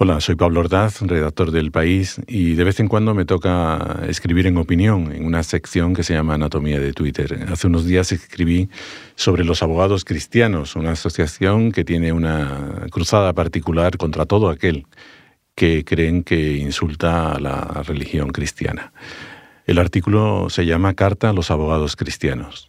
Hola, soy Pablo Ordaz, redactor del País, y de vez en cuando me toca escribir en opinión en una sección que se llama Anatomía de Twitter. Hace unos días escribí sobre los abogados cristianos, una asociación que tiene una cruzada particular contra todo aquel que creen que insulta a la religión cristiana. El artículo se llama Carta a los abogados cristianos.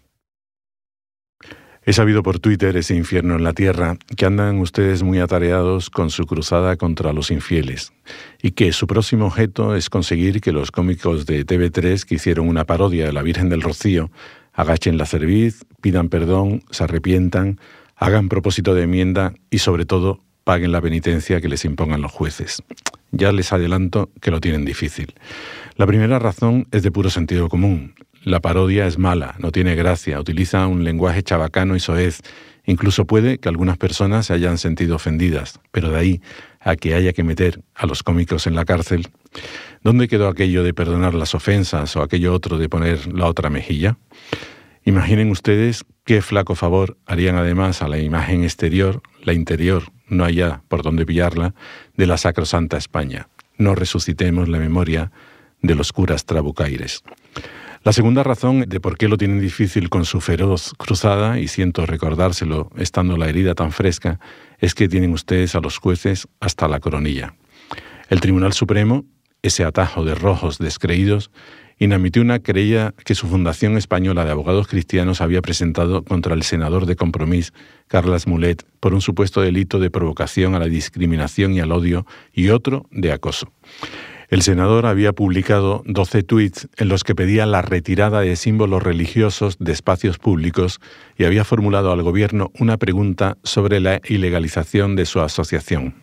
He sabido por Twitter, ese infierno en la tierra, que andan ustedes muy atareados con su cruzada contra los infieles y que su próximo objeto es conseguir que los cómicos de TV3 que hicieron una parodia de la Virgen del Rocío agachen la cerviz, pidan perdón, se arrepientan, hagan propósito de enmienda y sobre todo paguen la penitencia que les impongan los jueces. Ya les adelanto que lo tienen difícil. La primera razón es de puro sentido común. La parodia es mala, no tiene gracia, utiliza un lenguaje chabacano y soez. Incluso puede que algunas personas se hayan sentido ofendidas, pero de ahí a que haya que meter a los cómicos en la cárcel, ¿dónde quedó aquello de perdonar las ofensas o aquello otro de poner la otra mejilla? Imaginen ustedes qué flaco favor harían además a la imagen exterior, la interior, no haya por dónde pillarla, de la sacrosanta España. No resucitemos la memoria de los curas trabucaires. La segunda razón de por qué lo tienen difícil con su feroz cruzada, y siento recordárselo estando la herida tan fresca, es que tienen ustedes a los jueces hasta la coronilla. El Tribunal Supremo, ese atajo de rojos descreídos, inadmitió una querella que su Fundación Española de Abogados Cristianos había presentado contra el senador de Compromís, Carlas Mulet, por un supuesto delito de provocación a la discriminación y al odio y otro de acoso. El senador había publicado 12 tweets en los que pedía la retirada de símbolos religiosos de espacios públicos y había formulado al gobierno una pregunta sobre la ilegalización de su asociación.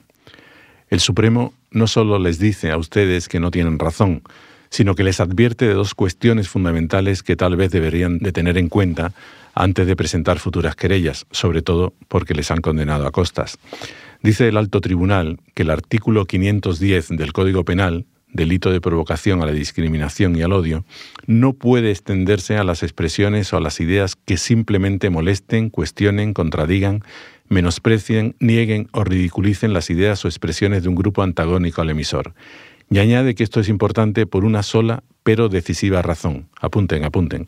El Supremo no solo les dice a ustedes que no tienen razón, sino que les advierte de dos cuestiones fundamentales que tal vez deberían de tener en cuenta antes de presentar futuras querellas, sobre todo porque les han condenado a costas. Dice el alto tribunal que el artículo 510 del Código Penal delito de provocación a la discriminación y al odio, no puede extenderse a las expresiones o a las ideas que simplemente molesten, cuestionen, contradigan, menosprecien, nieguen o ridiculicen las ideas o expresiones de un grupo antagónico al emisor. Y añade que esto es importante por una sola pero decisiva razón. Apunten, apunten.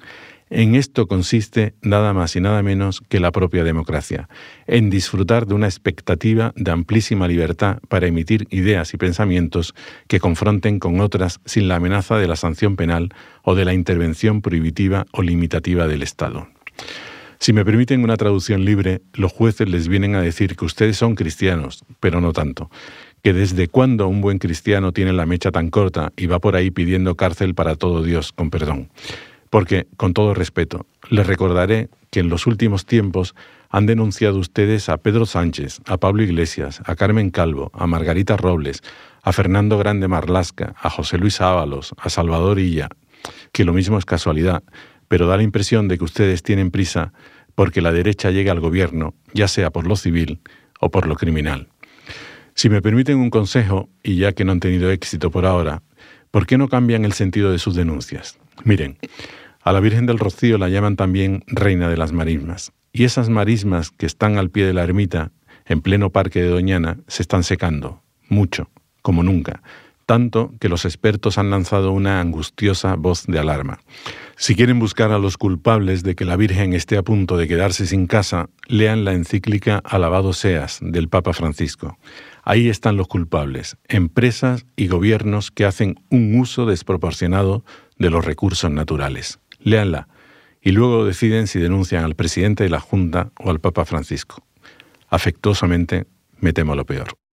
En esto consiste nada más y nada menos que la propia democracia, en disfrutar de una expectativa de amplísima libertad para emitir ideas y pensamientos que confronten con otras sin la amenaza de la sanción penal o de la intervención prohibitiva o limitativa del Estado. Si me permiten una traducción libre, los jueces les vienen a decir que ustedes son cristianos, pero no tanto, que desde cuándo un buen cristiano tiene la mecha tan corta y va por ahí pidiendo cárcel para todo Dios, con perdón. Porque, con todo respeto, les recordaré que en los últimos tiempos han denunciado ustedes a Pedro Sánchez, a Pablo Iglesias, a Carmen Calvo, a Margarita Robles, a Fernando Grande Marlasca, a José Luis Ábalos, a Salvador Illa, que lo mismo es casualidad, pero da la impresión de que ustedes tienen prisa porque la derecha llegue al gobierno, ya sea por lo civil o por lo criminal. Si me permiten un consejo, y ya que no han tenido éxito por ahora, ¿por qué no cambian el sentido de sus denuncias? Miren, a la Virgen del Rocío la llaman también Reina de las Marismas. Y esas marismas que están al pie de la ermita, en pleno parque de Doñana, se están secando, mucho, como nunca, tanto que los expertos han lanzado una angustiosa voz de alarma. Si quieren buscar a los culpables de que la Virgen esté a punto de quedarse sin casa, lean la encíclica Alabado seas del Papa Francisco. Ahí están los culpables, empresas y gobiernos que hacen un uso desproporcionado de los recursos naturales. Léanla y luego deciden si denuncian al presidente de la Junta o al Papa Francisco. Afectuosamente, me temo lo peor.